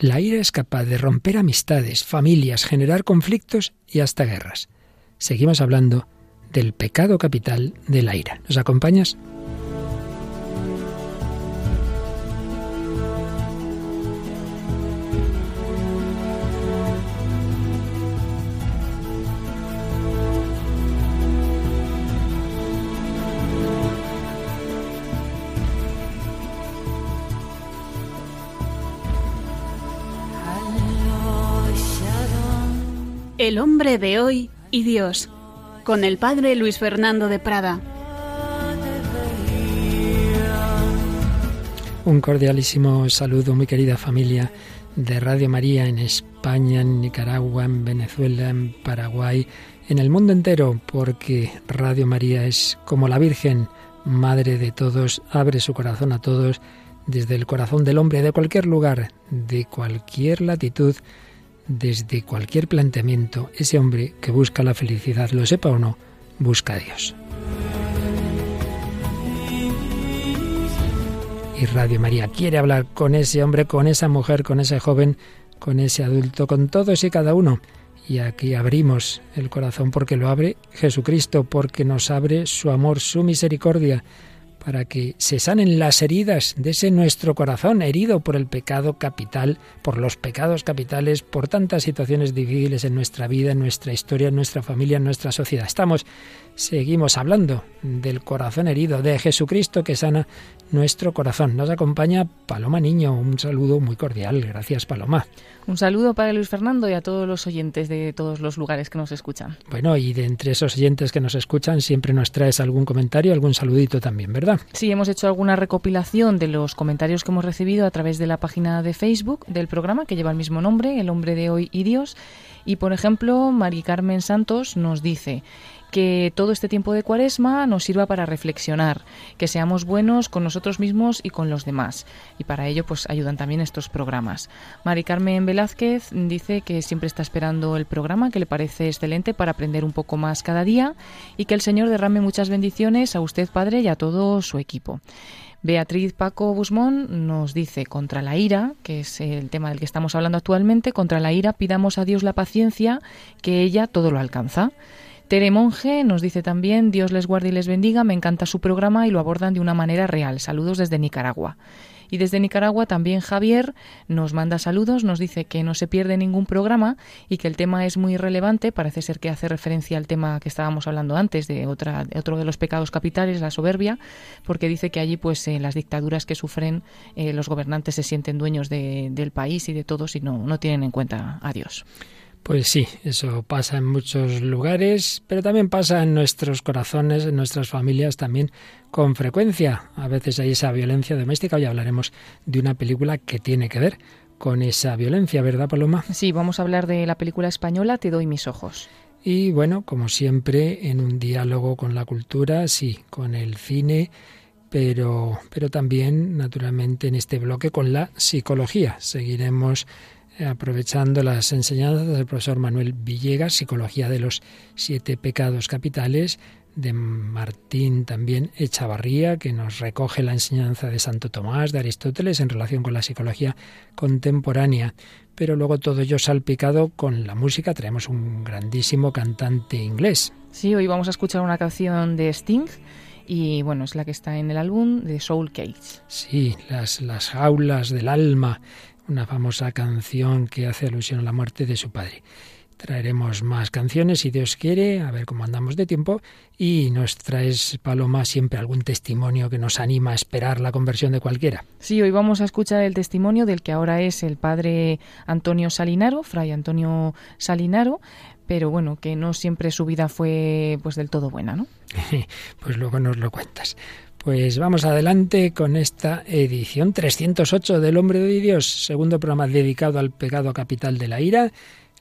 La ira es capaz de romper amistades, familias, generar conflictos y hasta guerras. Seguimos hablando del pecado capital de la ira. ¿Nos acompañas? El hombre de hoy y Dios, con el padre Luis Fernando de Prada. Un cordialísimo saludo, muy querida familia de Radio María en España, en Nicaragua, en Venezuela, en Paraguay, en el mundo entero, porque Radio María es como la Virgen, Madre de todos, abre su corazón a todos, desde el corazón del hombre de cualquier lugar, de cualquier latitud, desde cualquier planteamiento, ese hombre que busca la felicidad, lo sepa o no, busca a Dios. Y Radio María quiere hablar con ese hombre, con esa mujer, con ese joven, con ese adulto, con todos y cada uno. Y aquí abrimos el corazón porque lo abre Jesucristo, porque nos abre su amor, su misericordia, para que se sanen las heridas de ese nuestro corazón herido por el pecado capital, por los pecados capitales, por tantas situaciones difíciles en nuestra vida, en nuestra historia, en nuestra familia, en nuestra sociedad. Estamos, seguimos hablando del corazón herido, de Jesucristo que sana nuestro corazón. Nos acompaña Paloma Niño. Un saludo muy cordial. Gracias, Paloma. Un saludo para Luis Fernando y a todos los oyentes de todos los lugares que nos escuchan. Bueno, y de entre esos oyentes que nos escuchan, siempre nos traes algún comentario, algún saludito también, ¿verdad? Sí, hemos hecho alguna recopilación de los comentarios que hemos recibido a través de la página de Facebook del programa que lleva el mismo nombre, El hombre de hoy y Dios. Y por ejemplo, Mari Carmen Santos nos dice, que todo este tiempo de cuaresma nos sirva para reflexionar, que seamos buenos con nosotros mismos y con los demás. Y para ello pues ayudan también estos programas. Mari Carmen Velázquez dice que siempre está esperando el programa, que le parece excelente para aprender un poco más cada día y que el Señor derrame muchas bendiciones a usted, Padre, y a todo su equipo. Beatriz Paco Busmón nos dice, contra la ira, que es el tema del que estamos hablando actualmente, contra la ira pidamos a Dios la paciencia, que ella todo lo alcanza. Tere Monge nos dice también, Dios les guarde y les bendiga, me encanta su programa y lo abordan de una manera real. Saludos desde Nicaragua. Y desde Nicaragua también Javier nos manda saludos, nos dice que no se pierde ningún programa y que el tema es muy relevante. Parece ser que hace referencia al tema que estábamos hablando antes de otra, otro de los pecados capitales, la soberbia, porque dice que allí, pues, en las dictaduras que sufren, eh, los gobernantes se sienten dueños del país y de todos y no, no tienen en cuenta a Dios. Pues sí, eso pasa en muchos lugares, pero también pasa en nuestros corazones, en nuestras familias también con frecuencia. A veces hay esa violencia doméstica. Hoy hablaremos de una película que tiene que ver con esa violencia, ¿verdad, Paloma? Sí, vamos a hablar de la película española Te doy mis ojos. Y bueno, como siempre, en un diálogo con la cultura, sí, con el cine, pero, pero también, naturalmente, en este bloque con la psicología. Seguiremos aprovechando las enseñanzas del profesor Manuel Villegas, Psicología de los Siete Pecados Capitales, de Martín también Echavarría, que nos recoge la enseñanza de Santo Tomás, de Aristóteles, en relación con la psicología contemporánea. Pero luego todo ello salpicado con la música. Traemos un grandísimo cantante inglés. Sí, hoy vamos a escuchar una canción de Sting y bueno, es la que está en el álbum de Soul Cage. Sí, las, las jaulas del alma una famosa canción que hace alusión a la muerte de su padre. Traeremos más canciones si Dios quiere, a ver cómo andamos de tiempo, y nos traes, Paloma, siempre algún testimonio que nos anima a esperar la conversión de cualquiera. Sí, hoy vamos a escuchar el testimonio del que ahora es el padre Antonio Salinaro, fray Antonio Salinaro, pero bueno, que no siempre su vida fue pues del todo buena, ¿no? pues luego nos lo cuentas. Pues vamos adelante con esta edición 308 del Hombre de Dios, segundo programa dedicado al pecado capital de la ira,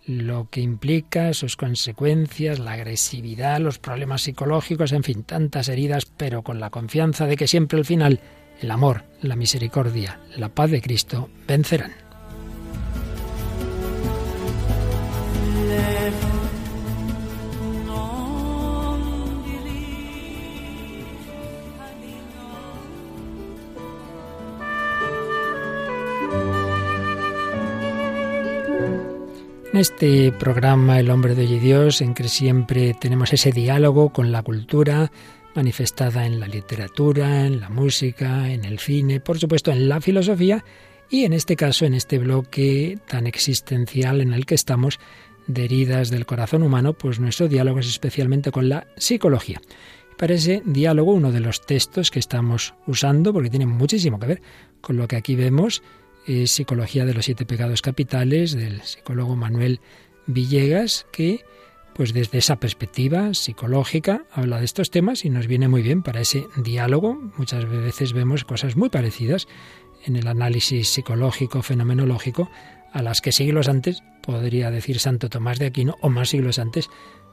lo que implica, sus consecuencias, la agresividad, los problemas psicológicos, en fin, tantas heridas, pero con la confianza de que siempre al final el amor, la misericordia, la paz de Cristo vencerán. En este programa El hombre de hoy y Dios, en que siempre tenemos ese diálogo con la cultura manifestada en la literatura, en la música, en el cine, por supuesto en la filosofía y en este caso, en este bloque tan existencial en el que estamos, de heridas del corazón humano, pues nuestro diálogo es especialmente con la psicología. Para ese diálogo, uno de los textos que estamos usando, porque tiene muchísimo que ver con lo que aquí vemos, es Psicología de los Siete Pecados Capitales del psicólogo Manuel Villegas, que pues desde esa perspectiva psicológica habla de estos temas y nos viene muy bien para ese diálogo. Muchas veces vemos cosas muy parecidas en el análisis psicológico, fenomenológico, a las que siglos antes podría decir Santo Tomás de Aquino o más siglos antes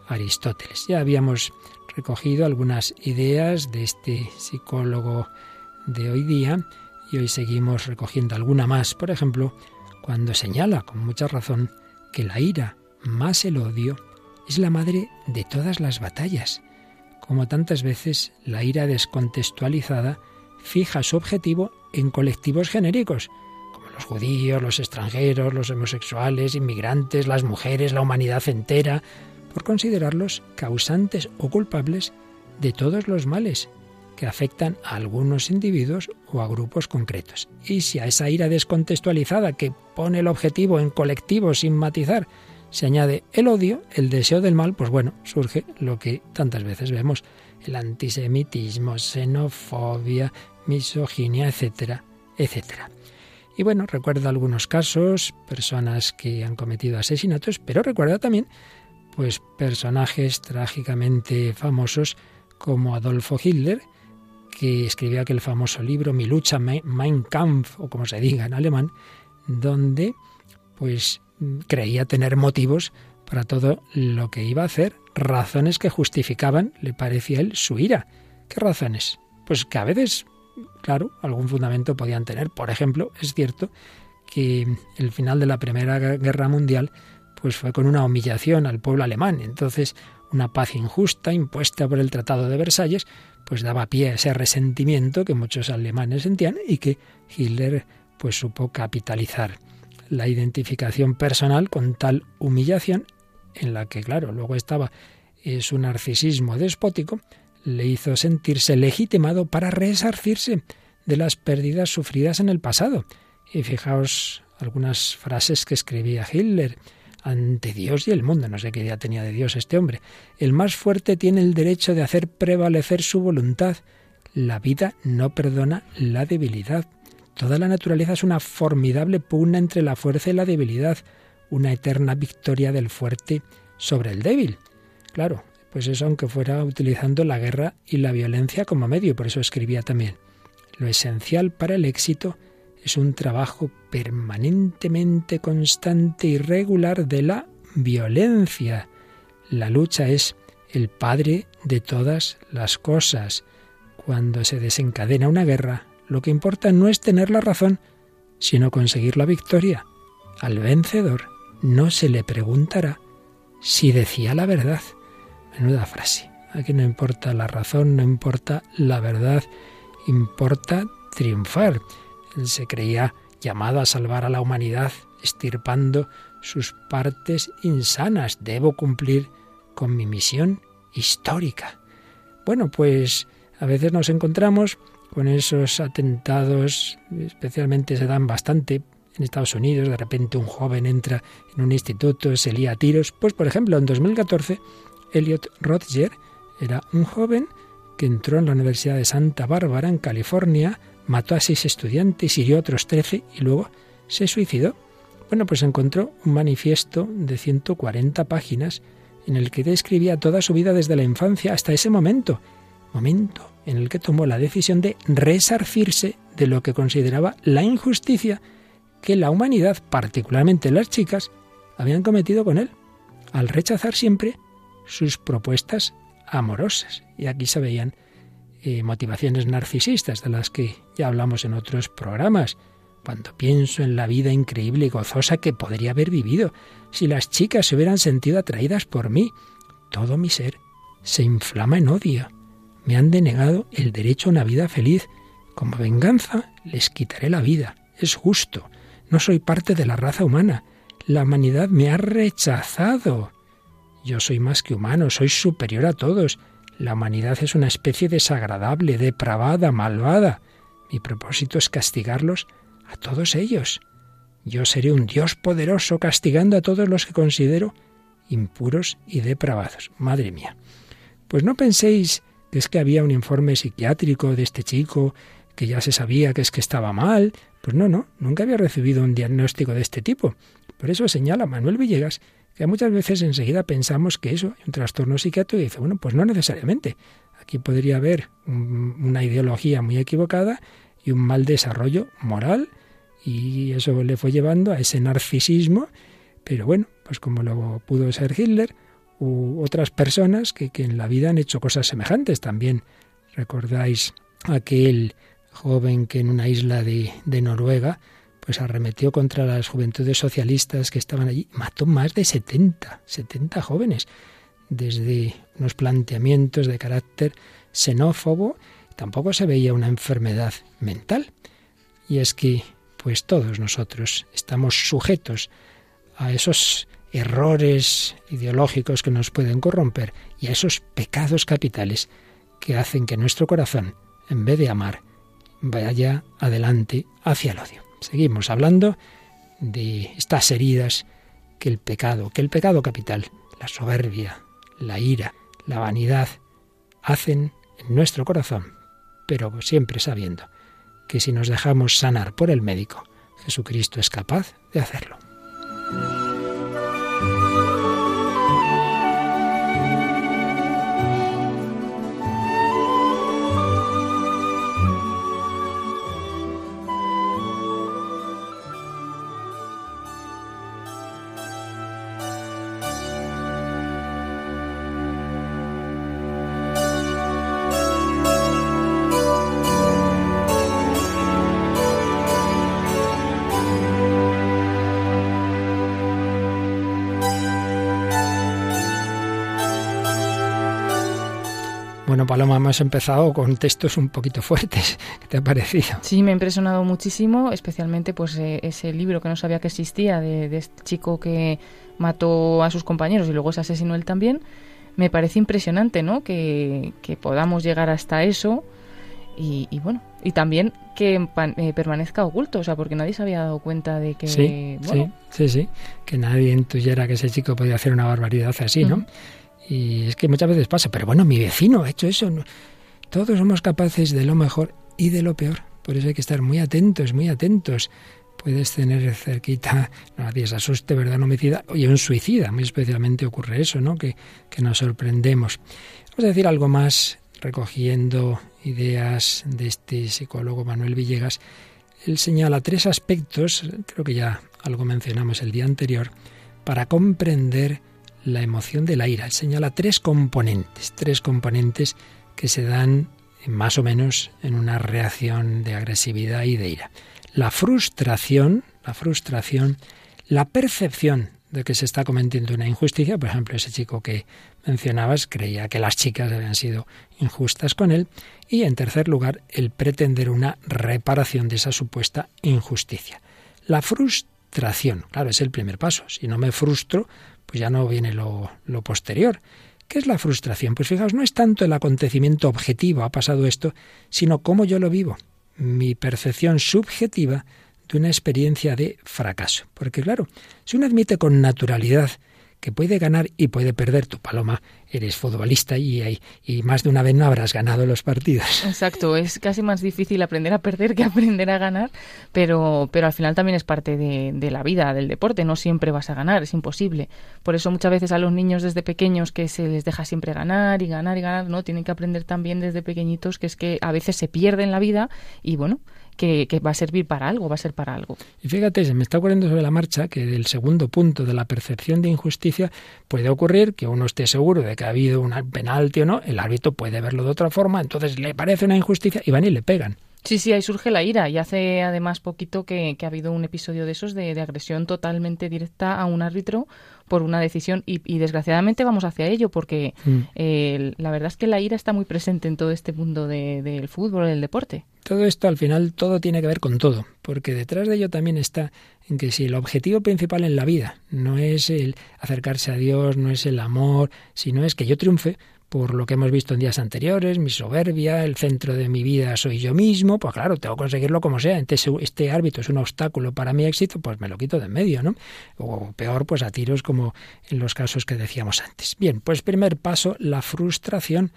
Aristóteles. Ya habíamos recogido algunas ideas de este psicólogo de hoy día y hoy seguimos recogiendo alguna más. Por ejemplo, cuando señala con mucha razón que la ira más el odio es la madre de todas las batallas. Como tantas veces, la ira descontextualizada fija su objetivo en colectivos genéricos, como los judíos, los extranjeros, los homosexuales, inmigrantes, las mujeres, la humanidad entera, por considerarlos causantes o culpables de todos los males que afectan a algunos individuos o a grupos concretos. Y si a esa ira descontextualizada que pone el objetivo en colectivo sin matizar, se añade el odio, el deseo del mal, pues bueno, surge lo que tantas veces vemos, el antisemitismo, xenofobia, misoginia, etcétera, etcétera. Y bueno, recuerda algunos casos, personas que han cometido asesinatos, pero recuerda también pues personajes trágicamente famosos como Adolfo Hitler, que escribió aquel famoso libro Mi lucha Mein Kampf o como se diga en alemán, donde pues creía tener motivos para todo lo que iba a hacer, razones que justificaban, le parecía él, su ira. ¿Qué razones? Pues que a veces claro, algún fundamento podían tener. Por ejemplo, es cierto que el final de la Primera Guerra Mundial pues fue con una humillación al pueblo alemán. Entonces, una paz injusta impuesta por el Tratado de Versalles, pues daba pie a ese resentimiento que muchos alemanes sentían y que Hitler pues supo capitalizar. La identificación personal con tal humillación, en la que claro, luego estaba su narcisismo despótico, le hizo sentirse legitimado para resarcirse de las pérdidas sufridas en el pasado. Y fijaos algunas frases que escribía Hitler ante Dios y el mundo. No sé qué idea tenía de Dios este hombre. El más fuerte tiene el derecho de hacer prevalecer su voluntad. La vida no perdona la debilidad. Toda la naturaleza es una formidable pugna entre la fuerza y la debilidad, una eterna victoria del fuerte sobre el débil. Claro, pues eso aunque fuera utilizando la guerra y la violencia como medio, por eso escribía también. Lo esencial para el éxito es un trabajo permanentemente constante y regular de la violencia. La lucha es el padre de todas las cosas. Cuando se desencadena una guerra, lo que importa no es tener la razón, sino conseguir la victoria. Al vencedor no se le preguntará si decía la verdad, Menuda frase. Aquí no importa la razón, no importa la verdad, importa triunfar. Se creía llamado a salvar a la humanidad, estirpando sus partes insanas. Debo cumplir con mi misión histórica. Bueno, pues a veces nos encontramos con esos atentados, especialmente se dan bastante en Estados Unidos, de repente un joven entra en un instituto, se lía a tiros. Pues por ejemplo, en 2014 Elliot Rodger era un joven que entró en la Universidad de Santa Bárbara, en California, mató a seis estudiantes, hirió a otros trece y luego se suicidó. Bueno, pues encontró un manifiesto de 140 páginas en el que describía toda su vida desde la infancia hasta ese momento, momento en el que tomó la decisión de resarcirse de lo que consideraba la injusticia que la humanidad, particularmente las chicas, habían cometido con él, al rechazar siempre sus propuestas amorosas. Y aquí se veían motivaciones narcisistas de las que ya hablamos en otros programas. Cuando pienso en la vida increíble y gozosa que podría haber vivido si las chicas se hubieran sentido atraídas por mí, todo mi ser se inflama en odio. Me han denegado el derecho a una vida feliz. Como venganza les quitaré la vida. Es justo. No soy parte de la raza humana. La humanidad me ha rechazado. Yo soy más que humano, soy superior a todos. La humanidad es una especie desagradable, depravada, malvada. Mi propósito es castigarlos a todos ellos. Yo seré un Dios poderoso castigando a todos los que considero impuros y depravados. Madre mía. Pues no penséis que es que había un informe psiquiátrico de este chico que ya se sabía que es que estaba mal. Pues no, no, nunca había recibido un diagnóstico de este tipo. Por eso señala Manuel Villegas que muchas veces enseguida pensamos que eso es un trastorno psiquiátrico y dice, bueno, pues no necesariamente. Aquí podría haber una ideología muy equivocada y un mal desarrollo moral y eso le fue llevando a ese narcisismo, pero bueno, pues como lo pudo ser Hitler u otras personas que, que en la vida han hecho cosas semejantes también. Recordáis aquel joven que en una isla de, de Noruega pues arremetió contra las juventudes socialistas que estaban allí, mató más de 70, 70 jóvenes, desde unos planteamientos de carácter xenófobo, tampoco se veía una enfermedad mental. Y es que, pues todos nosotros estamos sujetos a esos errores ideológicos que nos pueden corromper y a esos pecados capitales que hacen que nuestro corazón, en vez de amar, vaya adelante hacia el odio. Seguimos hablando de estas heridas que el pecado, que el pecado capital, la soberbia, la ira, la vanidad, hacen en nuestro corazón, pero siempre sabiendo que si nos dejamos sanar por el médico, Jesucristo es capaz de hacerlo. Paloma, hemos empezado con textos un poquito fuertes. ¿Qué te ha parecido? Sí, me ha impresionado muchísimo, especialmente pues eh, ese libro que no sabía que existía de, este chico que mató a sus compañeros y luego se asesinó él también. Me parece impresionante, ¿no? Que, podamos llegar hasta eso y, bueno, y también que eh, permanezca oculto, o sea, porque nadie se había dado cuenta de que... Sí, sí, sí, sí, que nadie intuyera que ese chico podía hacer una barbaridad así, ¿no? Y es que muchas veces pasa, pero bueno, mi vecino ha hecho eso. Todos somos capaces de lo mejor y de lo peor. Por eso hay que estar muy atentos, muy atentos. Puedes tener cerquita, nadie se asuste, ¿verdad? Un homicida y un suicida. Muy especialmente ocurre eso, ¿no? Que, que nos sorprendemos. Vamos a decir algo más recogiendo ideas de este psicólogo Manuel Villegas. Él señala tres aspectos, creo que ya algo mencionamos el día anterior, para comprender la emoción de la ira. Señala tres componentes, tres componentes que se dan más o menos en una reacción de agresividad y de ira. La frustración, la frustración, la percepción de que se está cometiendo una injusticia, por ejemplo, ese chico que mencionabas creía que las chicas habían sido injustas con él, y en tercer lugar, el pretender una reparación de esa supuesta injusticia. La frustración, claro, es el primer paso. Si no me frustro, pues ya no viene lo, lo posterior. ¿Qué es la frustración? Pues fijaos, no es tanto el acontecimiento objetivo, ha pasado esto, sino cómo yo lo vivo, mi percepción subjetiva de una experiencia de fracaso. Porque claro, si uno admite con naturalidad que puede ganar y puede perder. Tu paloma, eres futbolista y, y más de una vez no habrás ganado los partidos. Exacto, es casi más difícil aprender a perder que aprender a ganar, pero, pero al final también es parte de, de la vida, del deporte. No siempre vas a ganar, es imposible. Por eso muchas veces a los niños desde pequeños que se les deja siempre ganar y ganar y ganar, ¿no? Tienen que aprender también desde pequeñitos que es que a veces se pierden la vida y bueno, que, va a servir para algo, va a ser para algo. Y fíjate, se me está ocurriendo sobre la marcha que del segundo punto de la percepción de injusticia puede ocurrir que uno esté seguro de que ha habido un penalti o no, el árbitro puede verlo de otra forma, entonces le parece una injusticia y van y le pegan. Sí, sí, ahí surge la ira y hace además poquito que, ha habido un episodio de esos de, agresión totalmente directa a un árbitro por una decisión y, desgraciadamente vamos hacia ello porque mm. eh, la verdad es que la ira está muy presente en todo este mundo del fútbol, del deporte. Todo esto al final todo tiene que ver con todo, porque detrás de ello también está en que si el objetivo principal en la vida no es el acercarse a Dios, no es el amor, sino es que yo triunfe, por lo que hemos visto en días anteriores, mi soberbia, el centro de mi vida soy yo mismo, pues claro, tengo que conseguirlo como sea. Entonces, este árbitro es un obstáculo para mi éxito, pues me lo quito de en medio, ¿no? O peor, pues a tiros como en los casos que decíamos antes. Bien, pues primer paso, la frustración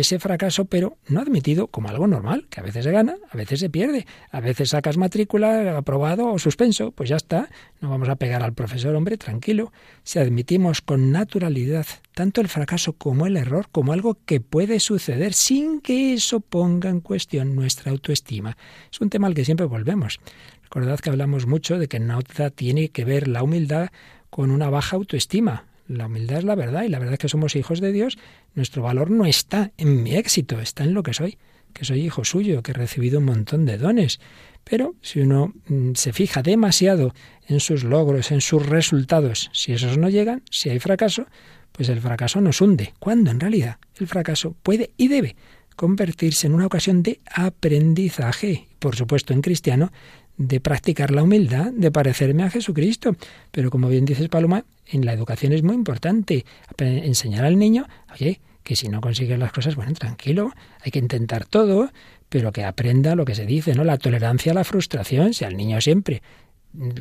ese fracaso, pero no admitido como algo normal, que a veces se gana, a veces se pierde, a veces sacas matrícula, aprobado o suspenso, pues ya está, no vamos a pegar al profesor, hombre, tranquilo. Si admitimos con naturalidad tanto el fracaso como el error, como algo que puede suceder sin que eso ponga en cuestión nuestra autoestima, es un tema al que siempre volvemos. Recordad que hablamos mucho de que nada tiene que ver la humildad con una baja autoestima. La humildad es la verdad y la verdad es que somos hijos de Dios. Nuestro valor no está en mi éxito, está en lo que soy, que soy hijo suyo, que he recibido un montón de dones. Pero si uno mm, se fija demasiado en sus logros, en sus resultados, si esos no llegan, si hay fracaso, pues el fracaso nos hunde, cuando en realidad el fracaso puede y debe convertirse en una ocasión de aprendizaje, por supuesto en cristiano, de practicar la humildad, de parecerme a Jesucristo. Pero como bien dices, Paloma, en la educación es muy importante enseñar al niño, oye, que si no consigues las cosas, bueno, tranquilo, hay que intentar todo, pero que aprenda lo que se dice, ¿no? La tolerancia a la frustración, si al niño siempre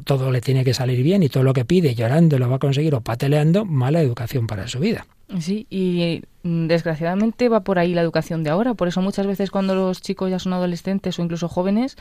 todo le tiene que salir bien y todo lo que pide llorando lo va a conseguir o pateleando, mala educación para su vida. Sí, y mm, desgraciadamente va por ahí la educación de ahora. Por eso muchas veces cuando los chicos ya son adolescentes o incluso jóvenes,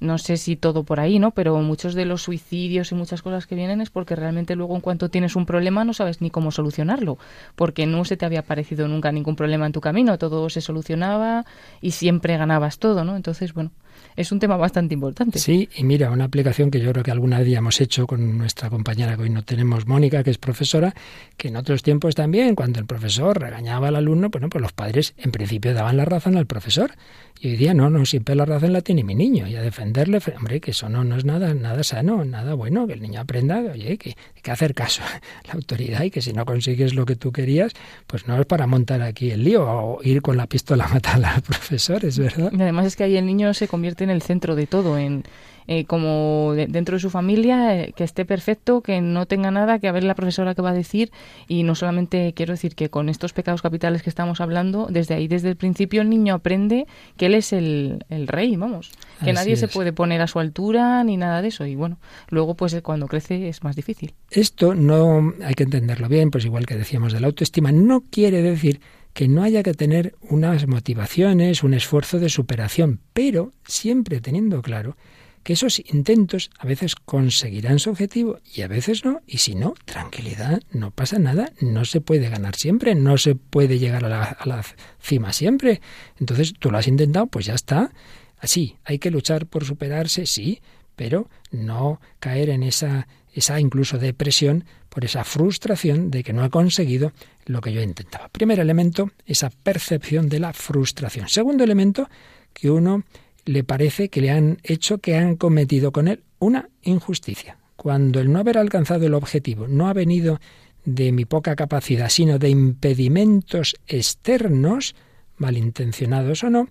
no sé si todo por ahí, ¿no? Pero muchos de los suicidios y muchas cosas que vienen es porque realmente luego en cuanto tienes un problema no sabes ni cómo solucionarlo, porque no se te había aparecido nunca ningún problema en tu camino, todo se solucionaba y siempre ganabas todo, ¿no? Entonces, bueno, es un tema bastante importante. Sí, y mira, una aplicación que yo creo que alguna vez ya hemos hecho con nuestra compañera que hoy no tenemos, Mónica, que es profesora, que en otros tiempos también, cuando el profesor regañaba al alumno, bueno, pues los padres en principio daban la razón al profesor. Y hoy día no, no, siempre la razón la tiene mi niño. Y a defenderle, hombre, que eso no, no es nada, nada sano, nada bueno, que el niño aprenda, oye, que hay que hacer caso a la autoridad y que si no consigues lo que tú querías, pues no es para montar aquí el lío o ir con la pistola a matar al profesor, es verdad. Y además es que ahí el niño se convierte en el centro de todo, en eh, como dentro de su familia, eh, que esté perfecto, que no tenga nada, que a ver la profesora que va a decir. Y no solamente quiero decir que con estos pecados capitales que estamos hablando, desde ahí, desde el principio, el niño aprende que él es el, el rey, vamos. Que nadie se puede poner a su altura ni nada de eso. Y bueno, luego, pues cuando crece es más difícil. Esto no hay que entenderlo bien, pues igual que decíamos de la autoestima, no quiere decir que no haya que tener unas motivaciones, un esfuerzo de superación, pero siempre teniendo claro que esos intentos a veces conseguirán su objetivo y a veces no, y si no, tranquilidad, no pasa nada, no se puede ganar siempre, no se puede llegar a la, a la cima siempre. Entonces tú lo has intentado, pues ya está. Así, hay que luchar por superarse, sí, pero no caer en esa, esa incluso depresión por esa frustración de que no ha conseguido lo que yo intentaba. Primer elemento, esa percepción de la frustración. Segundo elemento, que uno le parece que le han hecho, que han cometido con él una injusticia. Cuando el no haber alcanzado el objetivo no ha venido de mi poca capacidad, sino de impedimentos externos, malintencionados o no,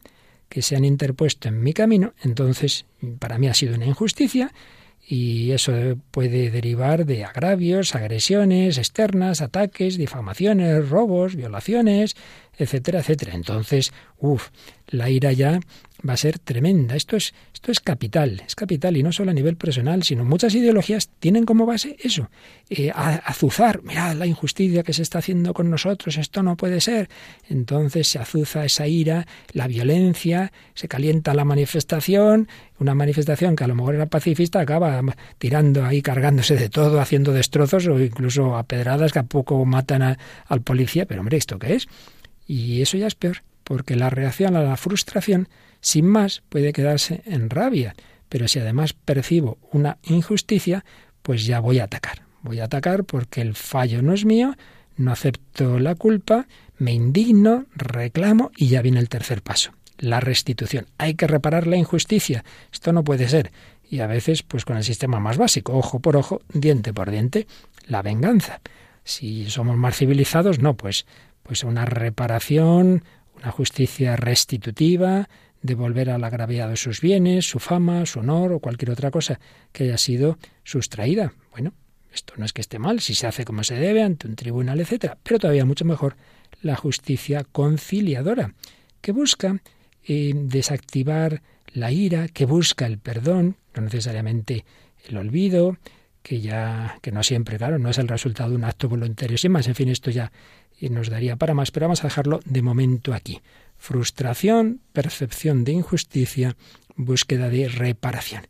que se han interpuesto en mi camino, entonces para mí ha sido una injusticia y eso puede derivar de agravios, agresiones externas, ataques, difamaciones, robos, violaciones, etcétera, etcétera. Entonces, uff, la ira ya va a ser tremenda. Esto es, esto es capital, es capital y no solo a nivel personal, sino muchas ideologías tienen como base eso, eh, azuzar, mirad la injusticia que se está haciendo con nosotros, esto no puede ser. Entonces se azuza esa ira, la violencia, se calienta la manifestación, una manifestación que a lo mejor era pacifista acaba tirando ahí, cargándose de todo, haciendo destrozos o incluso a pedradas que a poco matan al policía, pero hombre, ¿esto qué es? Y eso ya es peor, porque la reacción a la frustración sin más, puede quedarse en rabia, pero si además percibo una injusticia, pues ya voy a atacar. Voy a atacar porque el fallo no es mío, no acepto la culpa, me indigno, reclamo y ya viene el tercer paso. la restitución. Hay que reparar la injusticia. Esto no puede ser. Y a veces, pues con el sistema más básico, ojo por ojo, diente por diente, la venganza. Si somos más civilizados, no, pues, pues una reparación, una justicia restitutiva, devolver al agraviado sus bienes, su fama, su honor o cualquier otra cosa que haya sido sustraída. Bueno, esto no es que esté mal, si se hace como se debe ante un tribunal, etcétera, pero todavía mucho mejor la justicia conciliadora, que busca eh, desactivar la ira, que busca el perdón, no necesariamente el olvido, que ya que no siempre, claro, no es el resultado de un acto voluntario. Sin más, en fin, esto ya nos daría para más, pero vamos a dejarlo de momento aquí. Frustración, percepción de injusticia, búsqueda de reparación.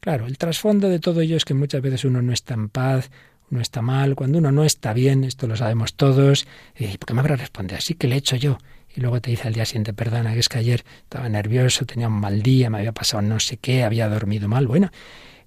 Claro, el trasfondo de todo ello es que muchas veces uno no está en paz, uno está mal, cuando uno no está bien, esto lo sabemos todos, y ¿por qué me habrá respondido así? que le he hecho yo? Y luego te dice al día siguiente, perdona, que es que ayer estaba nervioso, tenía un mal día, me había pasado no sé qué, había dormido mal. Bueno,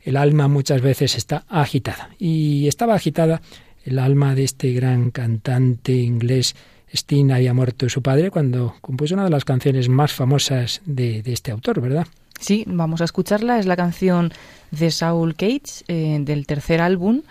el alma muchas veces está agitada. Y estaba agitada el alma de este gran cantante inglés Sting había muerto su padre cuando compuso una de las canciones más famosas de, este autor, ¿verdad? Sí, vamos a escucharla. Es la canción de Saul Cage eh, del tercer álbum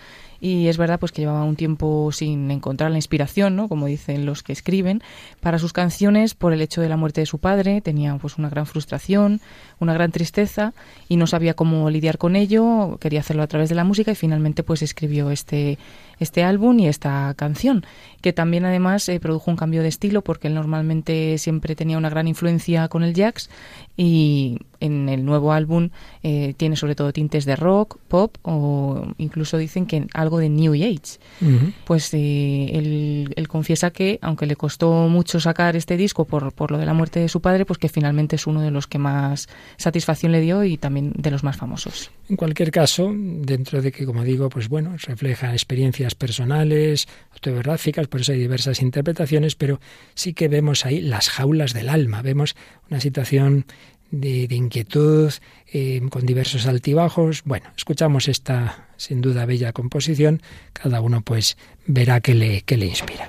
y es verdad pues que llevaba un tiempo sin encontrar la inspiración, ¿no? como dicen los que escriben, para sus canciones por el hecho de la muerte de su padre, tenía pues una gran frustración, una gran tristeza y no sabía cómo lidiar con ello, quería hacerlo a través de la música y finalmente pues escribió este este álbum y esta canción, que también además eh, produjo un cambio de estilo porque él normalmente siempre tenía una gran influencia con el jazz y en el nuevo álbum eh, tiene sobre todo tintes de rock, pop o incluso dicen que algo de New Age. Pues eh, él, confiesa que, aunque le costó mucho sacar este disco por, por lo de la muerte de su padre, pues que finalmente es uno de los que más satisfacción le dio y también de los más famosos. En cualquier caso, dentro de que, como digo, pues bueno, refleja experiencias personales, autobiográficas, por eso hay diversas interpretaciones, pero sí que vemos ahí las jaulas del alma, vemos una situación de, inquietud, eh, con diversos altibajos. Bueno, escuchamos esta sin duda bella composición, cada uno pues verá qué le, qué le inspira.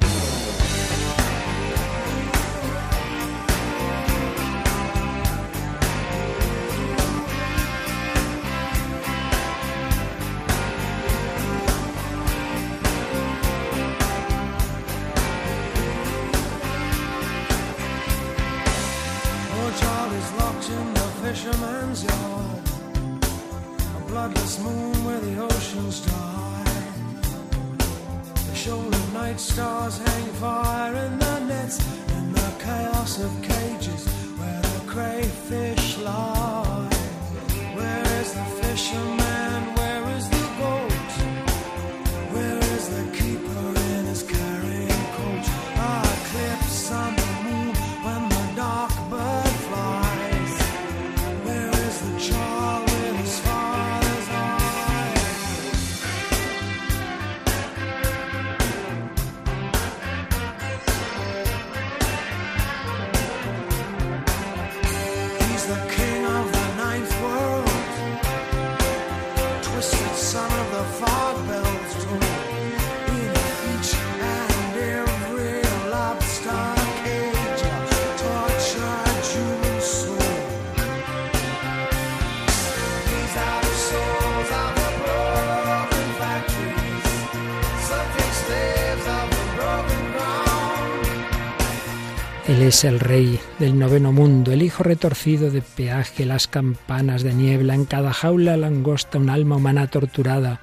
Él es el rey del noveno mundo, el hijo retorcido de peaje, las campanas de niebla, en cada jaula langosta un alma humana torturada.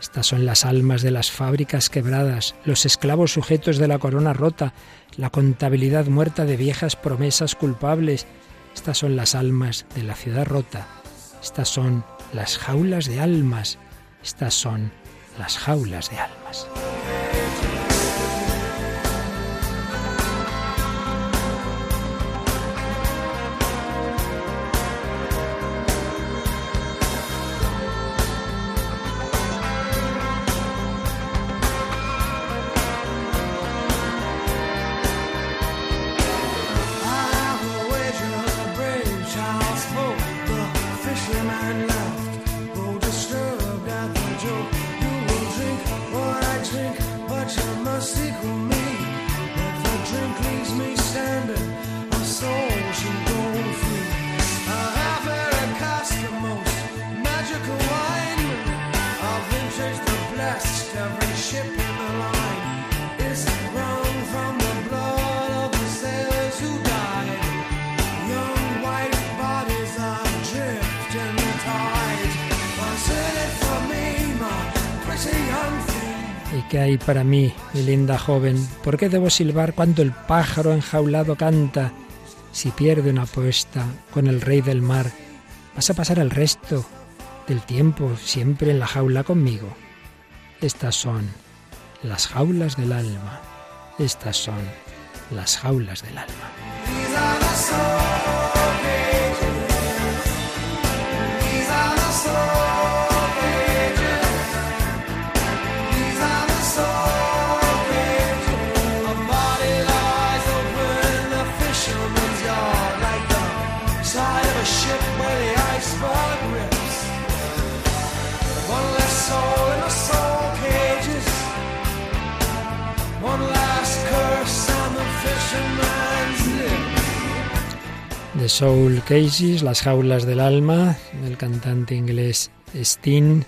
Estas son las almas de las fábricas quebradas, los esclavos sujetos de la corona rota, la contabilidad muerta de viejas promesas culpables. Estas son las almas de la ciudad rota. Estas son las jaulas de almas. Estas son las jaulas de almas. ¿Qué hay para mí, mi linda joven? ¿Por qué debo silbar cuando el pájaro enjaulado canta? Si pierde una apuesta con el rey del mar, vas a pasar el resto del tiempo siempre en la jaula conmigo. Estas son las jaulas del alma. Estas son las jaulas del alma. The Soul Cases, Las jaulas del alma, del cantante inglés Steen,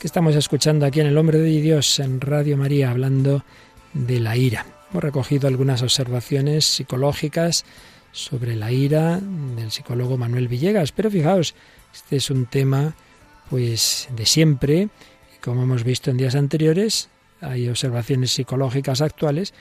que estamos escuchando aquí en El Hombre de Dios en Radio María, hablando de la ira. Hemos recogido algunas observaciones psicológicas sobre la ira del psicólogo Manuel Villegas, pero fijaos, este es un tema pues de siempre y como hemos visto en días anteriores, hay observaciones psicológicas actuales,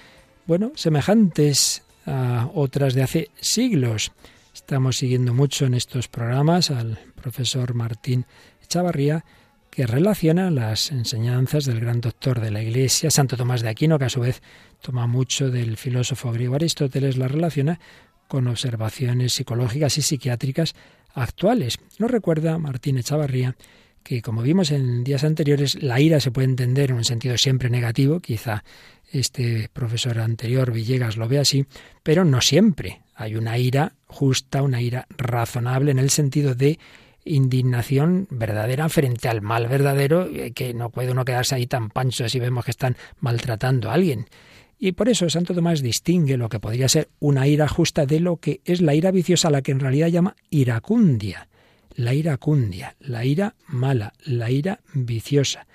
bueno, semejantes a otras de hace siglos. Estamos siguiendo mucho en estos programas al profesor Martín Echavarría, que relaciona las enseñanzas del gran doctor de la Iglesia, Santo Tomás de Aquino, que a su vez toma mucho del filósofo griego Aristóteles, la relaciona con observaciones psicológicas y psiquiátricas actuales. Nos recuerda Martín Echavarría que, como vimos en días anteriores, la ira se puede entender en un sentido siempre negativo, quizá este profesor anterior, Villegas, lo ve así, pero no siempre. Hay una ira justa, una ira razonable en el sentido de indignación verdadera frente al mal verdadero, eh, que no puede uno quedarse ahí tan pancho si vemos que están maltratando a alguien. Y por eso Santo Tomás distingue lo que podría ser una ira justa de lo que es la ira viciosa, la que en realidad llama iracundia. La iracundia, la ira mala, la ira viciosa,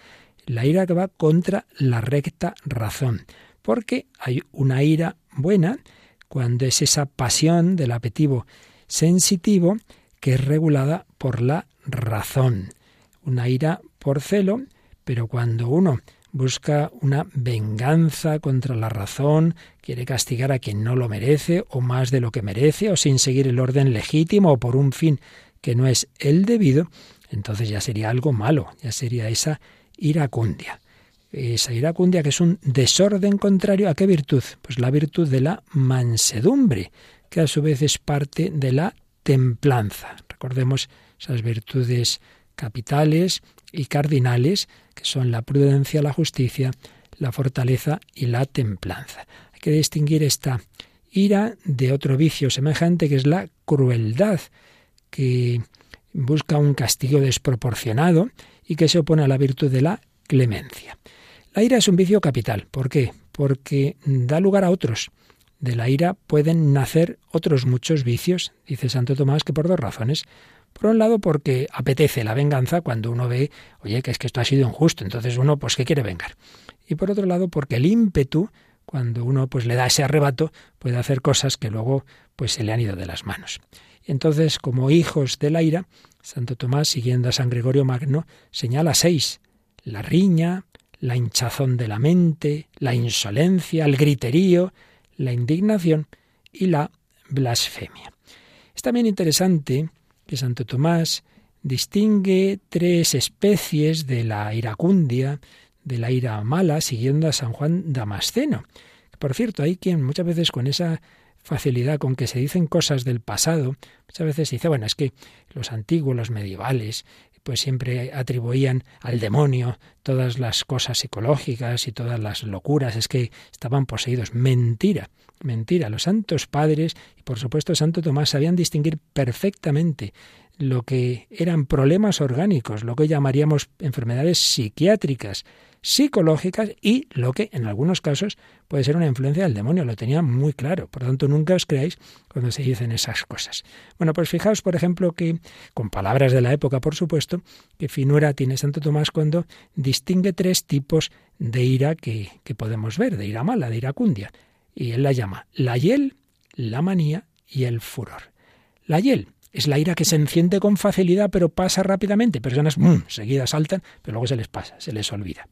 la ira que va contra la recta razón. Porque hay una ira buena, cuando es esa pasión del apetito sensitivo que es regulada por la razón. Una ira por celo, pero cuando uno busca una venganza contra la razón, quiere castigar a quien no lo merece o más de lo que merece o sin seguir el orden legítimo o por un fin que no es el debido, entonces ya sería algo malo, ya sería esa iracundia esa iracundia que es un desorden contrario a qué virtud? Pues la virtud de la mansedumbre, que a su vez es parte de la templanza. Recordemos esas virtudes capitales y cardinales, que son la prudencia, la justicia, la fortaleza y la templanza. Hay que distinguir esta ira de otro vicio semejante que es la crueldad, que busca un castigo desproporcionado y que se opone a la virtud de la clemencia. La ira es un vicio capital. ¿Por qué? Porque da lugar a otros. De la ira pueden nacer otros muchos vicios, dice Santo Tomás, que por dos razones. Por un lado, porque apetece la venganza cuando uno ve, oye, que es que esto ha sido injusto, entonces uno, pues, ¿qué quiere vengar? Y por otro lado, porque el ímpetu, cuando uno, pues, le da ese arrebato, puede hacer cosas que luego, pues, se le han ido de las manos. Entonces, como hijos de la ira, Santo Tomás, siguiendo a San Gregorio Magno, señala seis: la riña, la hinchazón de la mente, la insolencia, el griterío, la indignación y la blasfemia. Es también interesante que Santo Tomás distingue tres especies de la iracundia, de la ira mala, siguiendo a San Juan Damasceno. Por cierto, hay quien muchas veces con esa facilidad con que se dicen cosas del pasado, muchas veces dice, bueno, es que los antiguos, los medievales, pues siempre atribuían al demonio todas las cosas psicológicas y todas las locuras, es que estaban poseídos. Mentira, mentira. Los santos padres y por supuesto Santo Tomás sabían distinguir perfectamente lo que eran problemas orgánicos, lo que llamaríamos enfermedades psiquiátricas. Psicológicas y lo que en algunos casos puede ser una influencia del demonio. Lo tenía muy claro. Por tanto, nunca os creáis cuando se dicen esas cosas. Bueno, pues fijaos, por ejemplo, que, con palabras de la época, por supuesto, que finura tiene Santo Tomás cuando distingue tres tipos de ira que, que podemos ver, de ira mala, de iracundia. Y él la llama la hiel, la manía y el furor. La hiel es la ira que se enciende con facilidad pero pasa rápidamente. Personas mmm, seguidas saltan, pero luego se les pasa, se les olvida.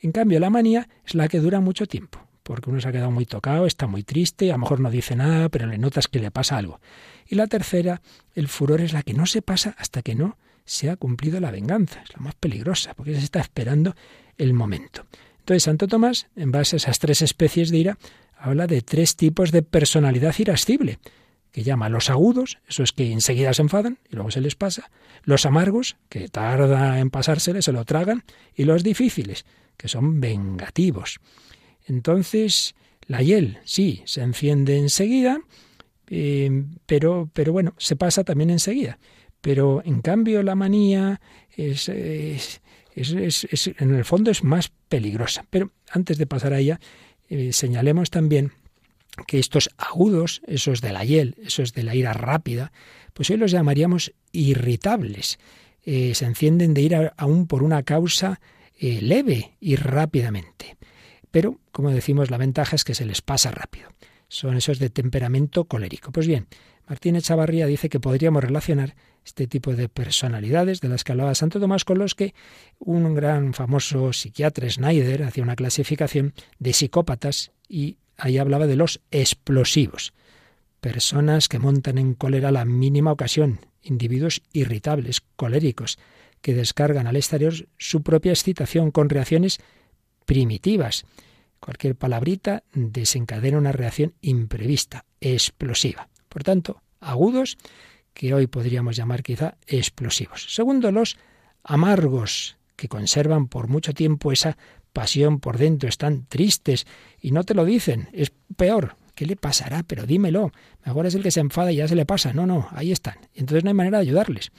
En cambio, la manía es la que dura mucho tiempo, porque uno se ha quedado muy tocado, está muy triste, a lo mejor no dice nada, pero le notas que le pasa algo. Y la tercera, el furor, es la que no se pasa hasta que no se ha cumplido la venganza. Es la más peligrosa, porque se está esperando el momento. Entonces, Santo Tomás, en base a esas tres especies de ira, habla de tres tipos de personalidad irascible, que llama los agudos, eso es que enseguida se enfadan y luego se les pasa, los amargos, que tarda en pasárseles, se lo tragan, y los difíciles, que son vengativos. Entonces, la hiel, sí, se enciende enseguida, eh, pero, pero bueno, se pasa también enseguida. Pero en cambio la manía es, es, es, en el fondo es más peligrosa. Pero antes de pasar a ella, eh, señalemos también que estos agudos, esos de la hiel, esos de la ira rápida, pues hoy los llamaríamos irritables. Eh, se encienden de ira aún por una causa eh, leve y rápidamente. Pero, como decimos, la ventaja es que se les pasa rápido. Son esos de temperamento colérico. Pues bien, Martín Echavarría dice que podríamos relacionar este tipo de personalidades de las que hablaba Santo Tomás con los que un gran famoso psiquiatra, Schneider, hacía una clasificación de psicópatas y ahí hablaba de los explosivos. Personas que montan en cólera la mínima ocasión, individuos irritables, coléricos, que descargan al exterior su propia excitación con reacciones primitivas. Cualquier palabrita desencadena una reacción imprevista, explosiva. Por tanto, agudos que hoy podríamos llamar quizá explosivos. Segundo, los amargos, que conservan por mucho tiempo esa pasión por dentro, están tristes y no te lo dicen, es peor. ¿Qué le pasará? Pero dímelo. Mejor es el que se enfada y ya se le pasa. No, no, ahí están. Entonces no hay manera de ayudarles.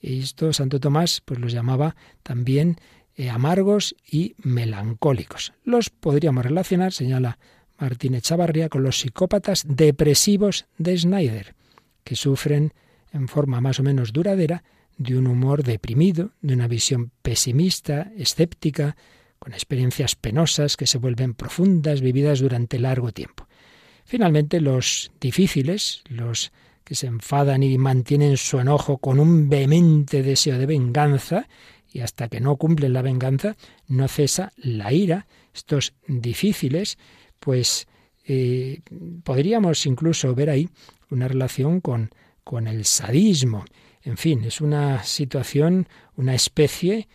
Y esto Santo Tomás pues los llamaba también eh, amargos y melancólicos. Los podríamos relacionar, señala Martínez Chavarría, con los psicópatas depresivos de Schneider que sufren en forma más o menos duradera de un humor deprimido, de una visión pesimista, escéptica, con experiencias penosas que se vuelven profundas, vividas durante largo tiempo. Finalmente, los difíciles, los que se enfadan y mantienen su enojo con un vehemente deseo de venganza, y hasta que no cumplen la venganza, no cesa la ira. Estos difíciles, pues eh, podríamos incluso ver ahí una relación con, con el sadismo. En fin, es una situación, una especie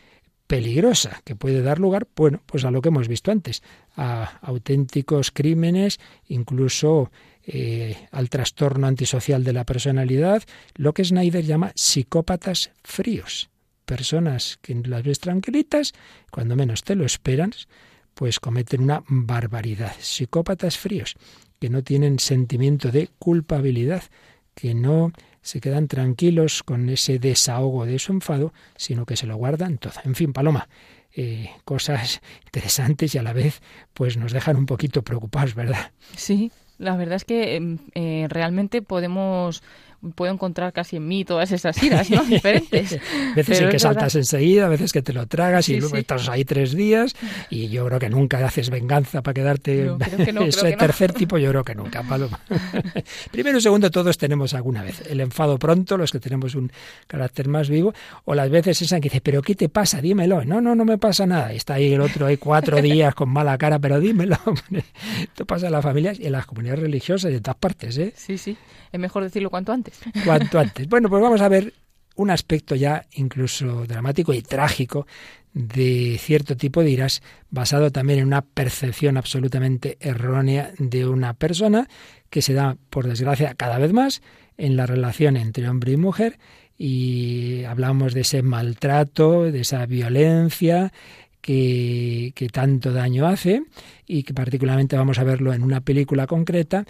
peligrosa que puede dar lugar, bueno, pues a lo que hemos visto antes, a auténticos crímenes, incluso eh, al trastorno antisocial de la personalidad, lo que Snyder llama psicópatas fríos, personas que las ves tranquilitas, cuando menos te lo esperan, pues cometen una barbaridad, psicópatas fríos que no tienen sentimiento de culpabilidad, que no se quedan tranquilos con ese desahogo de su enfado, sino que se lo guardan todo. En fin, Paloma, eh, cosas interesantes y a la vez pues nos dejan un poquito preocupados, ¿verdad? Sí, la verdad es que em, eh, realmente podemos puedo encontrar casi en mí todas esas iras, ¿no? Diferentes. veces el que saltas enseguida, a veces que te lo tragas y luego estás ahí tres días y yo creo que nunca haces venganza para quedarte ese tercer tipo, yo creo que nunca, Paloma. Primero y segundo, todos tenemos alguna vez el enfado pronto, los que tenemos un carácter más vivo, o las veces esa que dice, pero ¿qué te pasa? Dímelo. No, no, no me pasa nada. está ahí el otro, hay cuatro días con mala cara, pero dímelo. Esto pasa en las familias y en las comunidades religiosas de todas partes, ¿eh? Sí, sí. Es mejor decirlo cuanto antes. Cuanto antes. Bueno, pues vamos a ver un aspecto ya incluso dramático y trágico de cierto tipo de iras, basado también en una percepción absolutamente errónea de una persona que se da, por desgracia, cada vez más en la relación entre hombre y mujer y hablamos de ese maltrato, de esa violencia que, que tanto daño hace y que particularmente vamos a verlo en una película concreta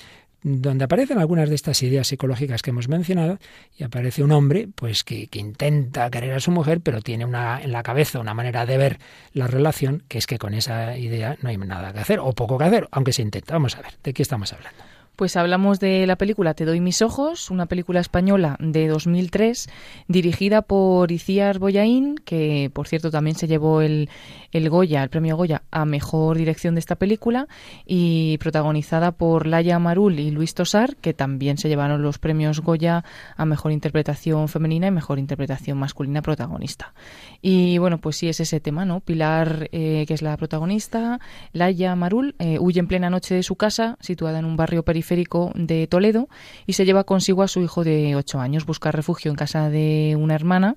donde aparecen algunas de estas ideas psicológicas que hemos mencionado y aparece un hombre pues que, que, intenta querer a su mujer pero tiene una en la cabeza una manera de ver la relación que es que con esa idea no hay nada que hacer o poco que hacer aunque se intenta. Vamos a ver de qué estamos hablando pues hablamos de la película Te doy mis ojos, una película española de 2003 dirigida por Iciar Boyaín, que por cierto también se llevó el, el Goya, el premio Goya a mejor dirección de esta película y protagonizada por Laia Marul y Luis Tosar, que también se llevaron los premios Goya a mejor interpretación femenina y mejor interpretación masculina protagonista. Y bueno, pues sí es ese tema, ¿no? Pilar, eh, que es la protagonista, Laia Marul, eh, huye en plena noche de su casa, situada en un barrio periférico de Toledo y se lleva consigo a su hijo de ocho años. Busca refugio en casa de una hermana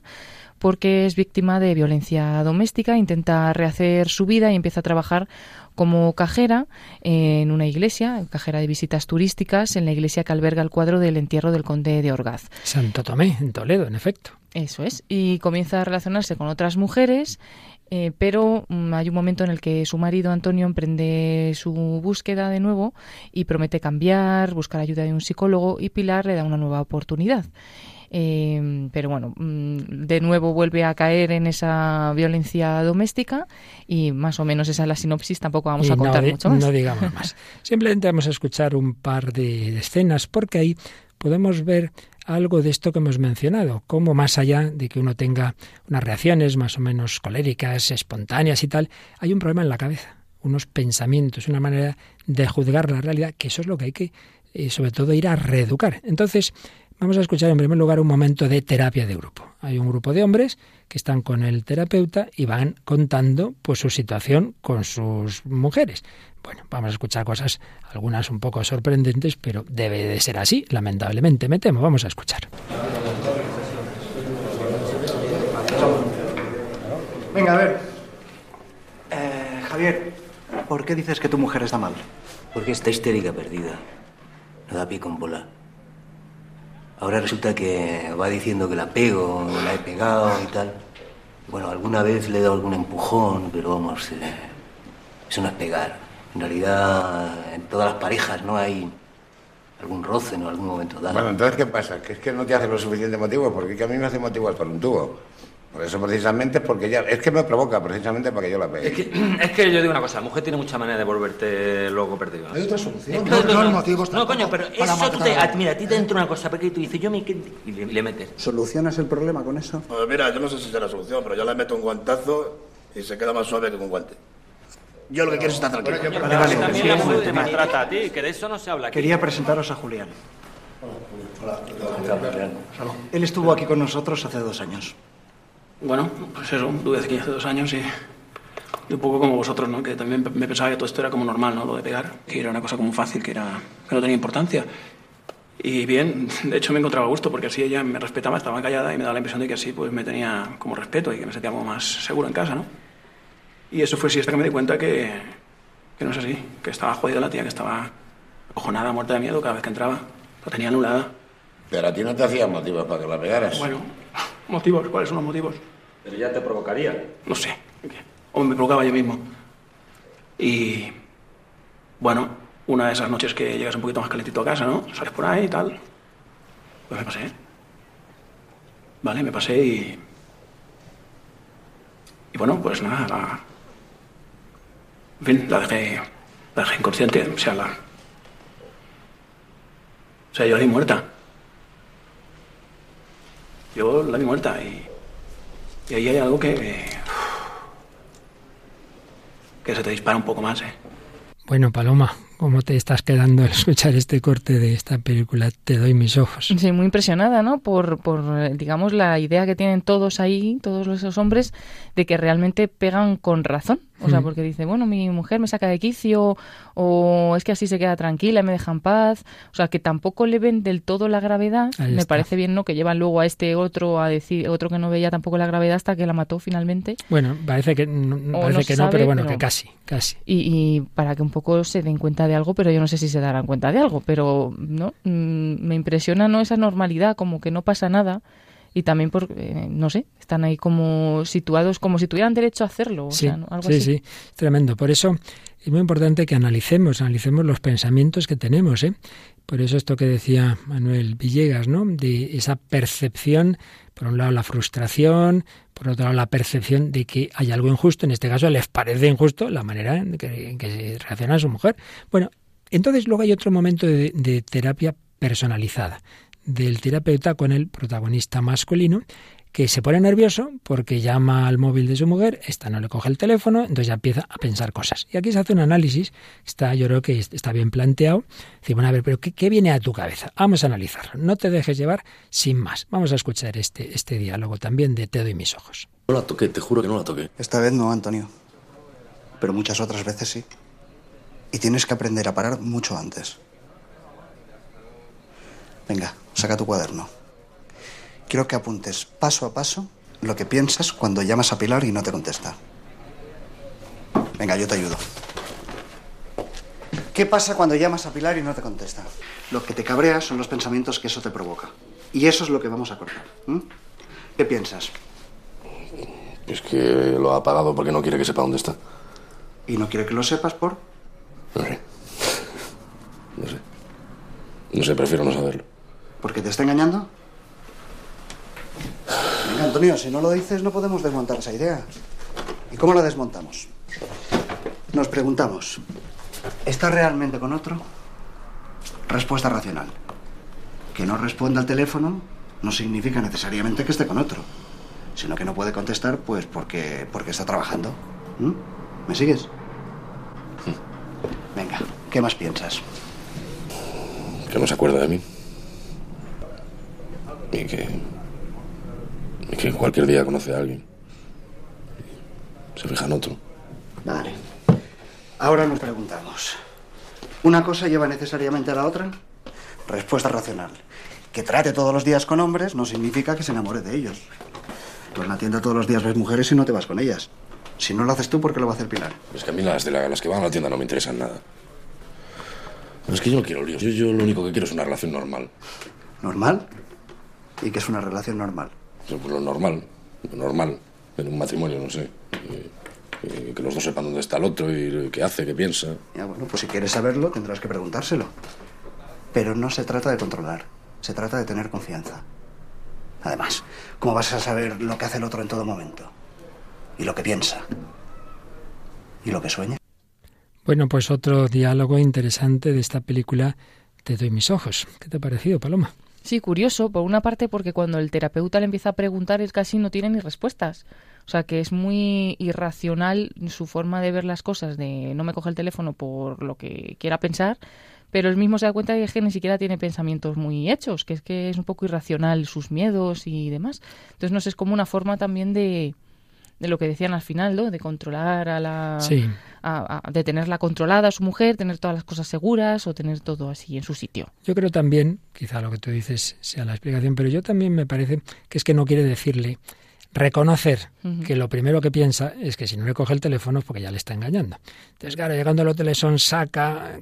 porque es víctima de violencia doméstica, intenta rehacer su vida y empieza a trabajar como cajera en una iglesia, cajera de visitas turísticas, en la iglesia que alberga el cuadro del entierro del conde de Orgaz. Santo Tomé, en Toledo, en efecto. Eso es. Y comienza a relacionarse con otras mujeres eh, pero mm, hay un momento en el que su marido Antonio emprende su búsqueda de nuevo y promete cambiar, buscar ayuda de un psicólogo y Pilar le da una nueva oportunidad. Eh, pero bueno, mm, de nuevo vuelve a caer en esa violencia doméstica y más o menos esa es la sinopsis, tampoco vamos a contar mucho más. No digamos más. Simplemente vamos a escuchar un par de escenas porque ahí podemos ver algo de esto que hemos mencionado, como más allá de que uno tenga unas reacciones más o menos coléricas, espontáneas y tal, hay un problema en la cabeza, unos pensamientos, una manera de juzgar la realidad, que eso es lo que hay que, eh, sobre todo, ir a reeducar. Entonces, Vamos a escuchar en primer lugar un momento de terapia de grupo. Hay un grupo de hombres que están con el terapeuta y van contando pues su situación con sus mujeres. Bueno, vamos a escuchar cosas, algunas un poco sorprendentes, pero debe de ser así, lamentablemente. Me temo, vamos a escuchar. Venga, a ver. Eh, Javier, ¿por qué dices que tu mujer está mal? Porque está histérica perdida. No da pie con bola. Ahora resulta que va diciendo que la pego, la he pegado y tal. Bueno, alguna vez le he dado algún empujón, pero vamos, eh, eso no es pegar. En realidad, en todas las parejas no hay algún roce en algún momento dado. Bueno, entonces, ¿qué pasa? Que es que no te hace lo suficiente motivo, porque a mí me hace motivo por un tubo. Por eso precisamente es porque ella, es que me provoca precisamente para que yo la pegue. Es que, es que yo digo una cosa, la mujer tiene mucha manera de volverte loco perdido. Hay otra solución. no, no, no, motivos no coño, pero eso tú te, a, mira, a ti te entra una cosa porque tú dices, yo me y le, le, metes. ¿Solucionas el problema con eso? Pues mira, yo no sé si será la solución, pero yo le meto un guantazo y se queda más suave que con guante. Yo lo que quiero es estar tranquilo. Bueno, vale, vale, también la mujer te maltrata a ti, que de eso no se habla aquí. Quería presentaros a Julián. Hola. Hola. Él estuvo aquí con nosotros hace dos años. Bueno, pues eso, tuve aquí hace dos años y, un poco como vosotros, ¿no? Que también me pensaba que todo esto era como normal, ¿no? Lo de pegar, que era una cosa como fácil, que, era, que no tenía importancia. Y bien, de hecho me encontraba a gusto porque así ella me respetaba, estaba callada y me daba la impresión de que así pues me tenía como respeto y que me sentía como más seguro en casa, ¿no? Y eso fue así hasta que me di cuenta que, que no es así, que estaba jodida la tía, que estaba acojonada, muerta de miedo cada vez que entraba. La tenía anulada. Pero a ti no te hacían motivos para que la pegaras. Bueno, motivos, ¿cuáles son los motivos? Pero ya te provocaría. No sé. O me provocaba yo mismo. Y. Bueno, una de esas noches que llegas un poquito más calentito a casa, ¿no? Sales por ahí y tal. Pues me pasé. Vale, me pasé y. Y bueno, pues nada, la. En fin, la dejé. La dejé inconsciente, o sea, la. O sea, yo la di muerta. Yo la vi muerta y. Y ahí hay algo que. que se te dispara un poco más, ¿eh? Bueno, Paloma, ¿cómo te estás quedando al escuchar este corte de esta película Te doy mis ojos? Sí, muy impresionada, ¿no? Por, por digamos, la idea que tienen todos ahí, todos esos hombres, de que realmente pegan con razón. O sea, porque dice, bueno, mi mujer me saca de quicio o es que así se queda tranquila y me deja en paz. O sea, que tampoco le ven del todo la gravedad. me parece bien, ¿no? Que llevan luego a este otro a decir, otro que no veía tampoco la gravedad hasta que la mató finalmente. Bueno, parece que, no, parece que no, pero bueno, que casi, casi. Y, para que un poco se den cuenta de algo, pero yo no sé si se darán cuenta de algo, pero no mm, me impresiona no esa normalidad, como que no pasa nada y también por, eh, no sé, están ahí como situados, como si tuvieran derecho a hacerlo. sí, algo sí, sí, tremendo. Por eso es muy importante que analicemos, analicemos los pensamientos que tenemos. ¿eh? Por eso esto que decía Manuel Villegas, ¿no? De esa percepción, por un lado la frustración, por otro lado la percepción de que hay algo injusto, en este caso les parece injusto la manera en que, se reacciona a su mujer. Bueno, entonces luego hay otro momento de terapia personalizada del terapeuta con el protagonista masculino que se pone nervioso porque llama al móvil de su mujer, esta no le coge el teléfono, entonces ya empieza a pensar cosas. Y aquí se hace un análisis, está, yo creo que está bien planteado. Dice, bueno, a ver, pero ¿qué, viene a tu cabeza? Vamos a analizarlo. No te dejes llevar sin más. Vamos a escuchar este, este diálogo también de Te doy mis ojos. No la toqué, te juro que no la toqué. Esta vez no, Antonio. Pero muchas otras veces sí. Y tienes que aprender a parar mucho antes. Venga, saca tu cuaderno. Quiero que apuntes paso a paso lo que piensas cuando llamas a Pilar y no te contesta. Venga, yo te ayudo. ¿Qué pasa cuando llamas a Pilar y no te contesta? Lo que te cabrea son los pensamientos que eso te provoca. Y eso es lo que vamos a cortar. ¿Qué piensas? Es que lo ha apagado porque no quiere que sepa dónde está. ¿Y no quiere que lo sepas por? No sé. No sé. No sé, prefiero no saberlo. ¿Porque te está engañando? Venga, Antonio, si no lo dices no podemos desmontar esa idea. ¿Y cómo la desmontamos? Nos preguntamos, ¿está realmente con otro? Respuesta racional. Que no responda al teléfono no significa necesariamente que esté con otro, sino que no puede contestar pues porque, porque está trabajando. ¿Mm? ¿Me sigues? Venga, ¿qué más piensas? Que no se acuerda de mí. Y que. Y que cualquier día conoce a alguien. Se fija en otro. Vale. Ahora nos preguntamos. ¿Una cosa lleva necesariamente a la otra? Respuesta racional. Que trate todos los días con hombres no significa que se enamore de ellos. Tú en la tienda todos los días ves mujeres y no te vas con ellas. Si no lo haces tú, ¿por qué lo va a hacer Pilar? Es que a mí las, de las que van a la tienda no me interesan nada. Es que yo no quiero líos. Yo, yo lo único que quiero es una relación normal. ¿Normal? Y que es una relación normal. Pues lo normal, lo normal, en un matrimonio, no sé. que los dos sepan dónde está el otro y qué hace, qué piensa. Ya, bueno, pues si quieres saberlo, tendrás que preguntárselo. Pero no se trata de controlar, se trata de tener confianza. Además, ¿cómo vas a saber lo que hace el otro en todo momento? Y lo que piensa. Y lo que sueña. Bueno, pues otro diálogo interesante de esta película Te doy mis ojos. ¿Qué te ha parecido, Paloma? Sí, curioso, por una parte porque cuando el terapeuta le empieza a preguntar él casi no tiene ni respuestas. O sea, que es muy irracional su forma de ver las cosas, de no me coge el teléfono por lo que quiera pensar, pero él mismo se da cuenta de que ni siquiera tiene pensamientos muy hechos, que es que es un poco irracional sus miedos y demás. Entonces, no sé, es como una forma también de, de lo que decían al final, ¿no? De controlar a la... Sí. De tenerla controlada a su mujer, tener todas las cosas seguras o tener todo así en su sitio. Yo creo también, quizá lo que tú dices sea la explicación, pero yo también me parece que es que no quiere decirle reconocer que lo primero que piensa es que si no le coge el teléfono es porque ya le está engañando. Entonces, claro, llegando al hotel son saca,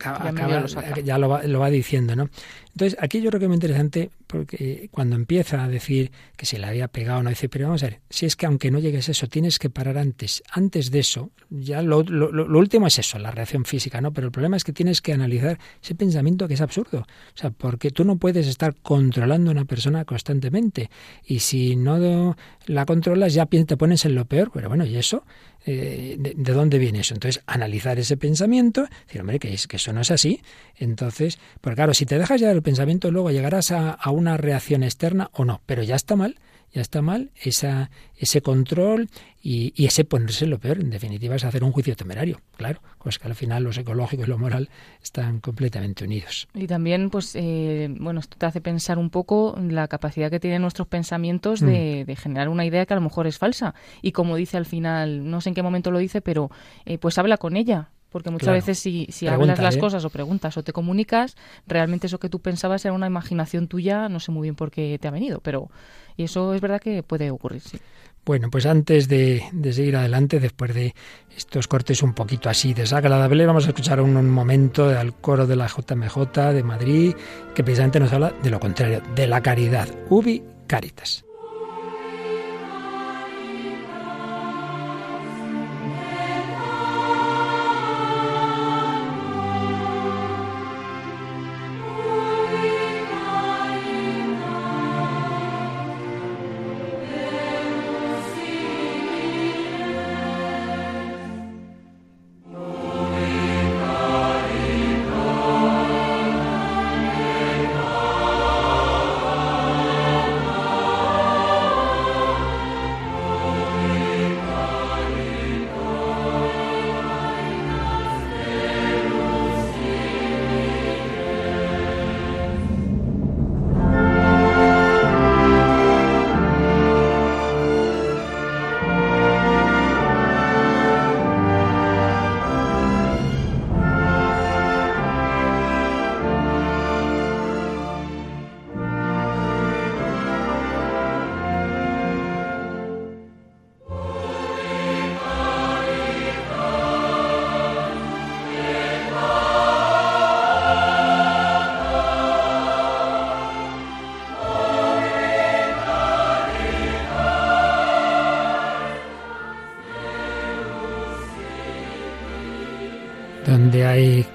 ya, lo, va, lo, va, diciendo, ¿no? Entonces, aquí yo creo que es muy interesante porque cuando empieza a decir que se le había pegado, no dice, pero vamos a ver, si es que aunque no llegues a eso, tienes que parar antes. Antes de eso, ya lo, lo, lo, último es eso, la reacción física, ¿no? Pero el problema es que tienes que analizar ese pensamiento que es absurdo. O sea, porque tú no puedes estar controlando a una persona constantemente. Y si no la controlas, ya te pones en lo peor. Pero bueno, ¿y eso? Eh, de, dónde viene eso. Entonces, analizar ese pensamiento, decir, hombre, que, es, que eso no es así. Entonces, pues claro, si te dejas ya el pensamiento, luego llegarás a, a una reacción externa o no, pero ya está mal ya está mal, esa, ese control y, y, ese ponerse lo peor. En definitiva, es hacer un juicio temerario, claro, pues que al final lo psicológico y lo moral están completamente unidos. Y también, pues, eh, bueno, esto te hace pensar un poco la capacidad que tienen nuestros pensamientos de, mm. generar una idea que a lo mejor es falsa. Y como dice al final, no sé en qué momento lo dice, pero eh, pues habla con ella, porque muchas veces si, si hablas las ¿eh? cosas o preguntas o te comunicas, realmente eso que tú pensabas era una imaginación tuya, no sé muy bien por qué te ha venido, pero y eso es verdad que puede ocurrir, sí. Bueno, pues antes de, seguir adelante, después de estos cortes un poquito así desagradables, vamos a escuchar un, un momento del coro de la JMJ de Madrid, que precisamente nos habla de lo contrario, de la caridad, ubi caritas.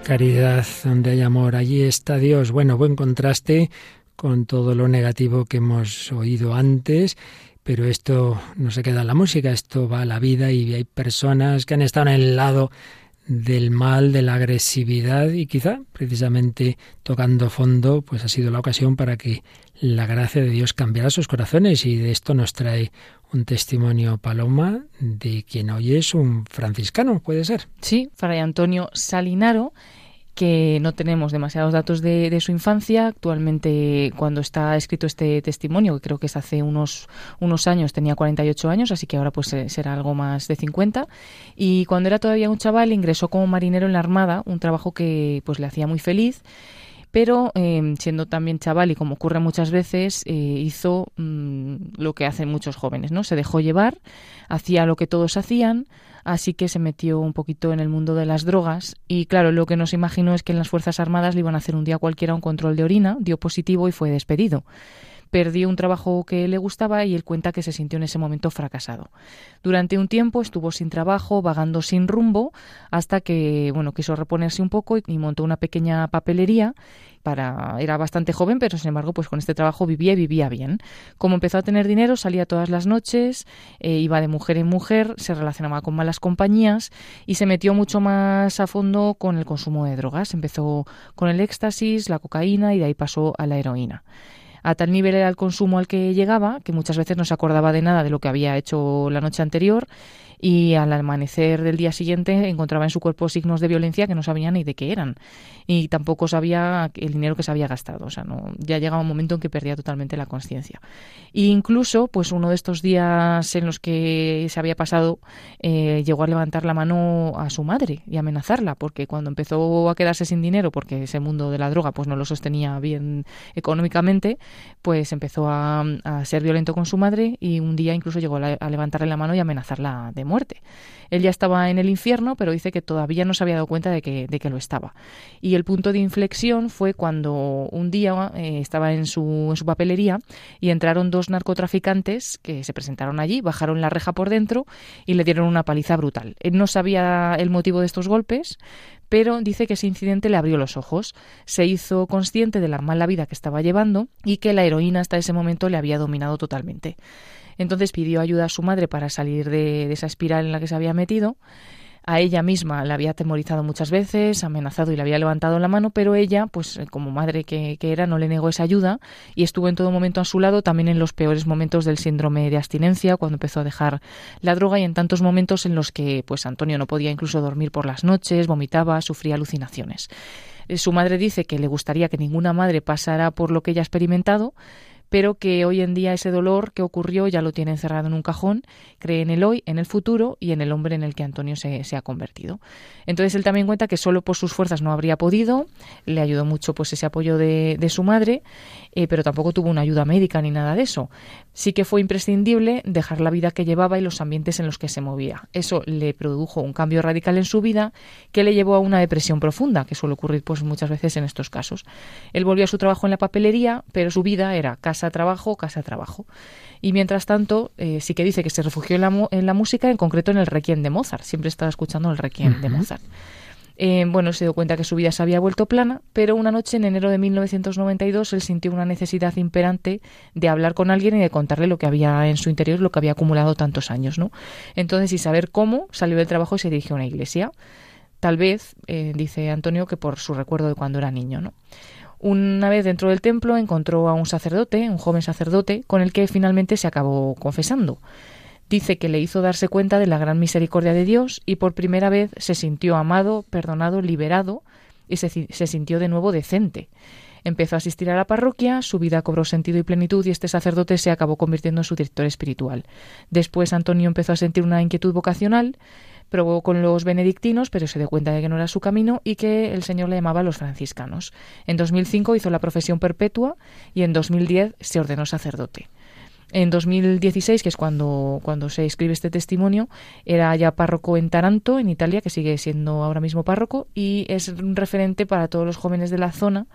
Caridad, donde hay amor, allí está Dios. Bueno, buen contraste con todo lo negativo que hemos oído antes, pero esto no se queda en la música, esto va a la vida y hay personas que han estado en el lado del mal, de la agresividad y quizá precisamente tocando fondo, pues ha sido la ocasión para que la gracia de Dios cambiara sus corazones y de esto nos trae un testimonio Paloma de quien hoy es un franciscano, puede ser. Sí, Fray Antonio Salinaro que no tenemos demasiados datos de, su infancia. Actualmente, cuando está escrito este testimonio, que creo que es hace unos, unos años, tenía 48 años, así que ahora pues será algo más de 50. Y cuando era todavía un chaval, ingresó como marinero en la Armada, un trabajo que pues le hacía muy feliz pero em, siendo también chaval y como ocurre muchas veces, eh, hizo mm, lo que hacen muchos jóvenes, ¿no? Se dejó llevar, hacía lo que todos hacían, así que se metió un poquito en el mundo de las drogas y claro, lo que nos imaginó es que en las Fuerzas Armadas le iban a hacer un día cualquiera un control de orina, dio positivo y fue despedido perdió un trabajo que le gustaba y él cuenta que se sintió en ese momento fracasado. Durante un tiempo estuvo sin trabajo, vagando sin rumbo, hasta que bueno, quiso reponerse un poco y, montó una pequeña papelería para era bastante joven, pero sin embargo, pues con este trabajo vivía y vivía bien. Como empezó a tener dinero, salía todas las noches, eh, iba de mujer en mujer, se relacionaba con malas compañías y se metió mucho más a fondo con el consumo de drogas. Empezó con el éxtasis, la cocaína y de ahí pasó a la heroína. A tal nivel era el consumo al que llegaba que muchas veces no se acordaba de nada de lo que había hecho la noche anterior y al amanecer del día siguiente encontraba en su cuerpo signos de violencia que no sabía ni de qué eran y tampoco sabía el dinero que se había gastado. O sea, no, ya llegaba un momento en que perdía totalmente la conciencia. E incluso, pues uno de estos días en los que se había pasado, eh, llegó a levantar la mano a su madre y amenazarla, porque cuando empezó a quedarse sin dinero, porque ese mundo de la droga pues no lo sostenía bien económicamente, pues empezó a, ser violento con su madre y un día incluso llegó a, a levantarle la mano y amenazarla de muerte muerte. Él ya estaba en el infierno, pero dice que todavía no se había dado cuenta de que, de que lo estaba. Y el punto de inflexión fue cuando un día eh, estaba en su, en su papelería y entraron dos narcotraficantes que se presentaron allí, bajaron la reja por dentro y le dieron una paliza brutal. Él no sabía el motivo de estos golpes, pero dice que ese incidente le abrió los ojos, se hizo consciente de la mala vida que estaba llevando y que la heroína hasta ese momento le había dominado totalmente. Entonces pidió ayuda a su madre para salir de, esa espiral en la que se había metido. A ella misma la había atemorizado muchas veces, amenazado y le había levantado la mano, pero ella, pues eh, como madre que, que, era, no le negó esa ayuda y estuvo en todo momento a su lado, también en los peores momentos del síndrome de abstinencia, cuando empezó a dejar la droga y en tantos momentos en los que pues Antonio no podía incluso dormir por las noches, vomitaba, sufría alucinaciones. Eh, su madre dice que le gustaría que ninguna madre pasara por lo que ella ha experimentado, pero que hoy en día ese dolor que ocurrió ya lo tiene encerrado en un cajón, cree en el hoy, en el futuro y en el hombre en el que Antonio se, ha convertido. Entonces él también cuenta que solo por sus fuerzas no habría podido, le ayudó mucho pues ese apoyo de, su madre, eh, pero tampoco tuvo una ayuda médica ni nada de eso. Sí que fue imprescindible dejar la vida que llevaba y los ambientes en los que se movía. Eso le produjo un cambio radical en su vida que le llevó a una depresión profunda, que suele ocurrir pues muchas veces en estos casos. Él volvió a su trabajo en la papelería, pero su vida era casa trabajo, casa trabajo. Y mientras tanto, eh, sí que dice que se refugió en la, en la, música, en concreto en el Requiem de Mozart. Siempre estaba escuchando el Requiem de Mozart. Eh, bueno, se dio cuenta que su vida se había vuelto plana, pero una noche en enero de 1992 él sintió una necesidad imperante de hablar con alguien y de contarle lo que había en su interior, lo que había acumulado tantos años, ¿no? Entonces, y saber cómo, salió del trabajo y se dirigió a una iglesia. Tal vez, eh, dice Antonio, que por su recuerdo de cuando era niño, ¿no? Una vez dentro del templo encontró a un sacerdote, un joven sacerdote, con el que finalmente se acabó confesando. Dice que le hizo darse cuenta de la gran misericordia de Dios y por primera vez se sintió amado, perdonado, liberado y se, sintió de nuevo decente. Empezó a asistir a la parroquia, su vida cobró sentido y plenitud y este sacerdote se acabó convirtiendo en su director espiritual. Después Antonio empezó a sentir una inquietud vocacional probó con los benedictinos, pero se dio cuenta de que no era su camino y que el Señor le llamaba a los franciscanos. En 2005 hizo la profesión perpetua y en 2010 se ordenó sacerdote. En 2016, que es cuando, cuando se escribe este testimonio, era ya párroco en Taranto, en Italia, que sigue siendo ahora mismo párroco, y es un referente para todos los jóvenes de la zona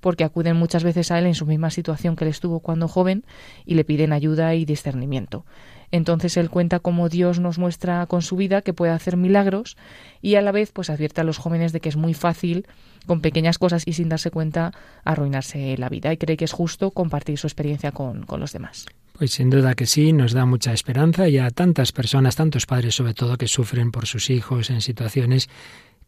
porque acuden muchas veces a él en su misma situación que él estuvo cuando joven y le piden ayuda y discernimiento. Entonces él cuenta cómo Dios nos muestra con su vida que puede hacer milagros y a la vez pues advierte a los jóvenes de que es muy fácil con pequeñas cosas y sin darse cuenta arruinarse la vida y cree que es justo compartir su experiencia con, con los demás. Pues sin duda que sí, nos da mucha esperanza y a tantas personas, tantos padres sobre todo, que sufren por sus hijos en situaciones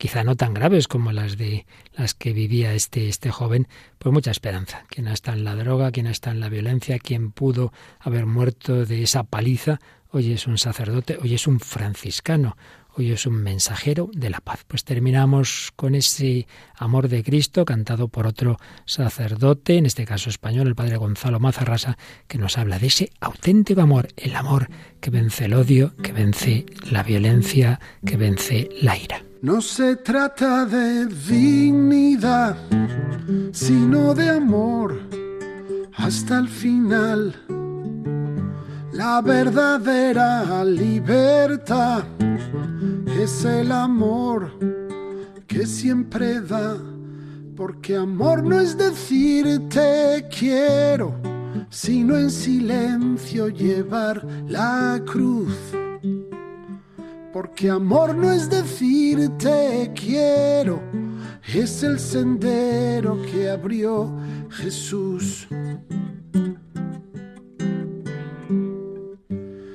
quizá no tan graves como las de las que vivía este, este joven, pues mucha esperanza. Quien está en la droga, quien está en la violencia, quien pudo haber muerto de esa paliza, hoy es un sacerdote, hoy es un franciscano, hoy es un mensajero de la paz. Pues terminamos con ese amor de Cristo cantado por otro sacerdote, en este caso español, el padre Gonzalo Mazarrasa, que nos habla de ese auténtico amor, el amor que vence el odio, que vence la violencia, que vence la ira. No se trata de dignidad, sino de amor hasta el final. La verdadera libertad es el amor que siempre da, porque amor no es decir te quiero, sino en silencio llevar la cruz porque amor no es decir te quiero, es el sendero que abrió Jesús.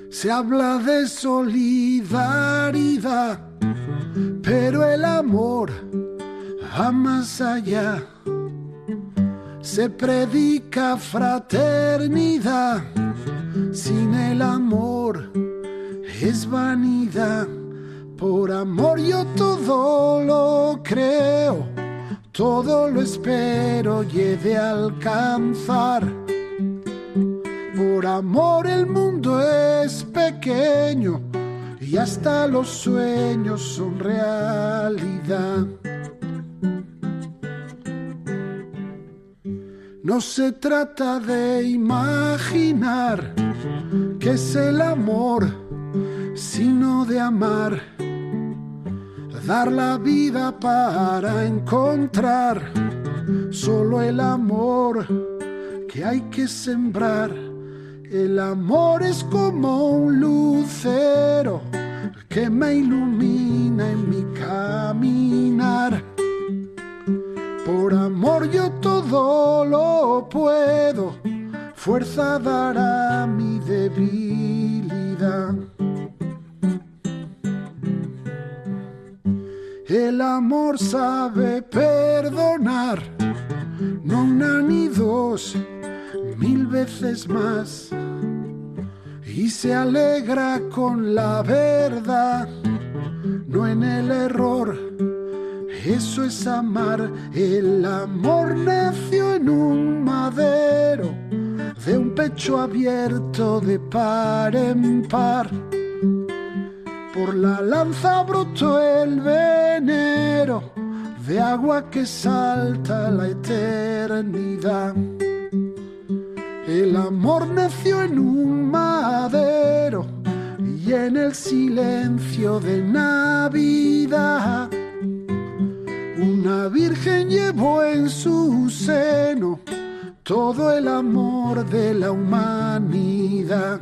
Se habla de solidaridad, pero el amor va más allá. Se predica fraternidad sin el amor es vanidad. Por amor yo todo lo creo, todo lo espero y he de alcanzar. Por amor el mundo es pequeño y hasta los sueños son realidad. No se trata de imaginar que es el amor sino de amar, dar la vida para encontrar solo el amor que hay que sembrar. El amor es como un lucero que me ilumina en mi caminar. Por amor yo todo lo puedo, fuerza dará mi debilidad. El amor sabe perdonar, no una ni dos, mil veces más. Y se alegra con la verdad, no en el error. Eso es amar. El amor nació en un madero, de un pecho abierto de par en par por la lanza brotó el venero de agua que salta la eternidad. El amor nació en un madero y en el silencio de Navidad. Una virgen llevó en su seno todo el amor de la humanidad.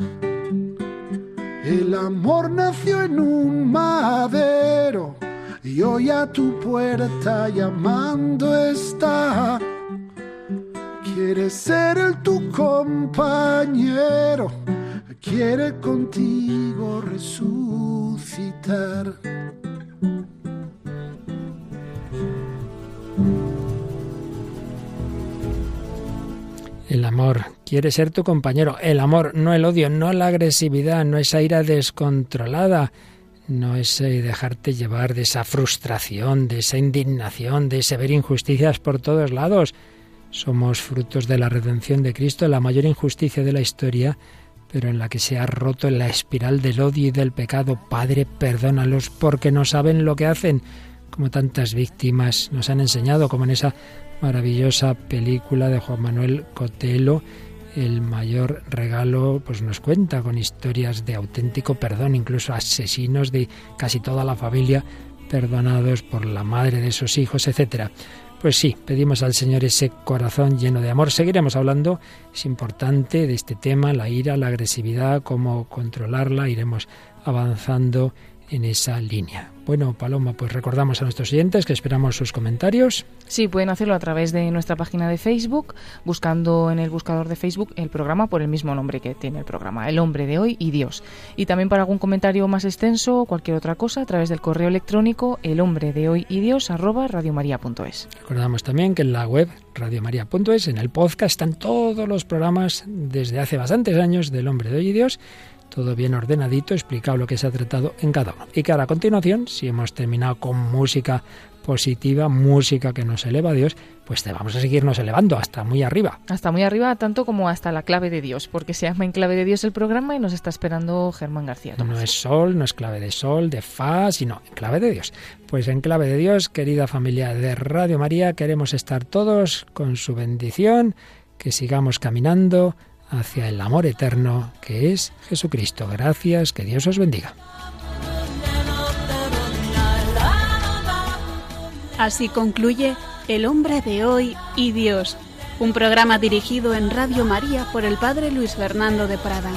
El amor nació en un madero y hoy a tu puerta llamando está. Quiere ser el tu compañero, quiere contigo resucitar. El amor quiere ser tu compañero. El amor, no el odio, no la agresividad, no esa ira descontrolada, no ese dejarte llevar de esa frustración, de esa indignación, de ese ver injusticias por todos lados. Somos frutos de la redención de Cristo, la mayor injusticia de la historia, pero en la que se ha roto la espiral del odio y del pecado. Padre, perdónalos porque no saben lo que hacen, como tantas víctimas nos han enseñado, como en esa maravillosa película de Juan Manuel Cotelo, el mayor regalo pues nos cuenta con historias de auténtico perdón, incluso asesinos de casi toda la familia perdonados por la madre de esos hijos, etcétera. Pues sí, pedimos al Señor ese corazón lleno de amor. Seguiremos hablando, es importante, de este tema, la ira, la agresividad, cómo controlarla, iremos avanzando en esa línea. Bueno, Paloma, pues recordamos a nuestros oyentes que esperamos sus comentarios. Sí, pueden hacerlo a través de nuestra página de Facebook, buscando en el buscador de Facebook el programa por el mismo nombre que tiene el programa, El hombre de hoy y Dios. Y también para algún comentario más extenso o cualquier otra cosa, a través del correo electrónico el hombre de hoy y Dios arroba radiomaria.es. Recordamos también que en la web radiomaria.es, en el podcast, están todos los programas desde hace bastantes años del hombre de hoy y Dios todo bien ordenadito, explicado lo que se ha tratado en cada uno. Y que ahora a continuación, si hemos terminado con música positiva, música que nos eleva a Dios, pues te vamos a seguirnos elevando hasta muy arriba. Hasta muy arriba, tanto como hasta la clave de Dios, porque se llama en clave de Dios el programa y nos está esperando Germán García. No es sol, no es clave de sol, de fa, sino en clave de Dios. Pues en clave de Dios, querida familia de Radio María, queremos estar todos con su bendición, que sigamos caminando hacia el amor eterno que es Jesucristo. Gracias, que Dios os bendiga. Así concluye El hombre de hoy y Dios, un programa dirigido en Radio María por el Padre Luis Fernando de Prada.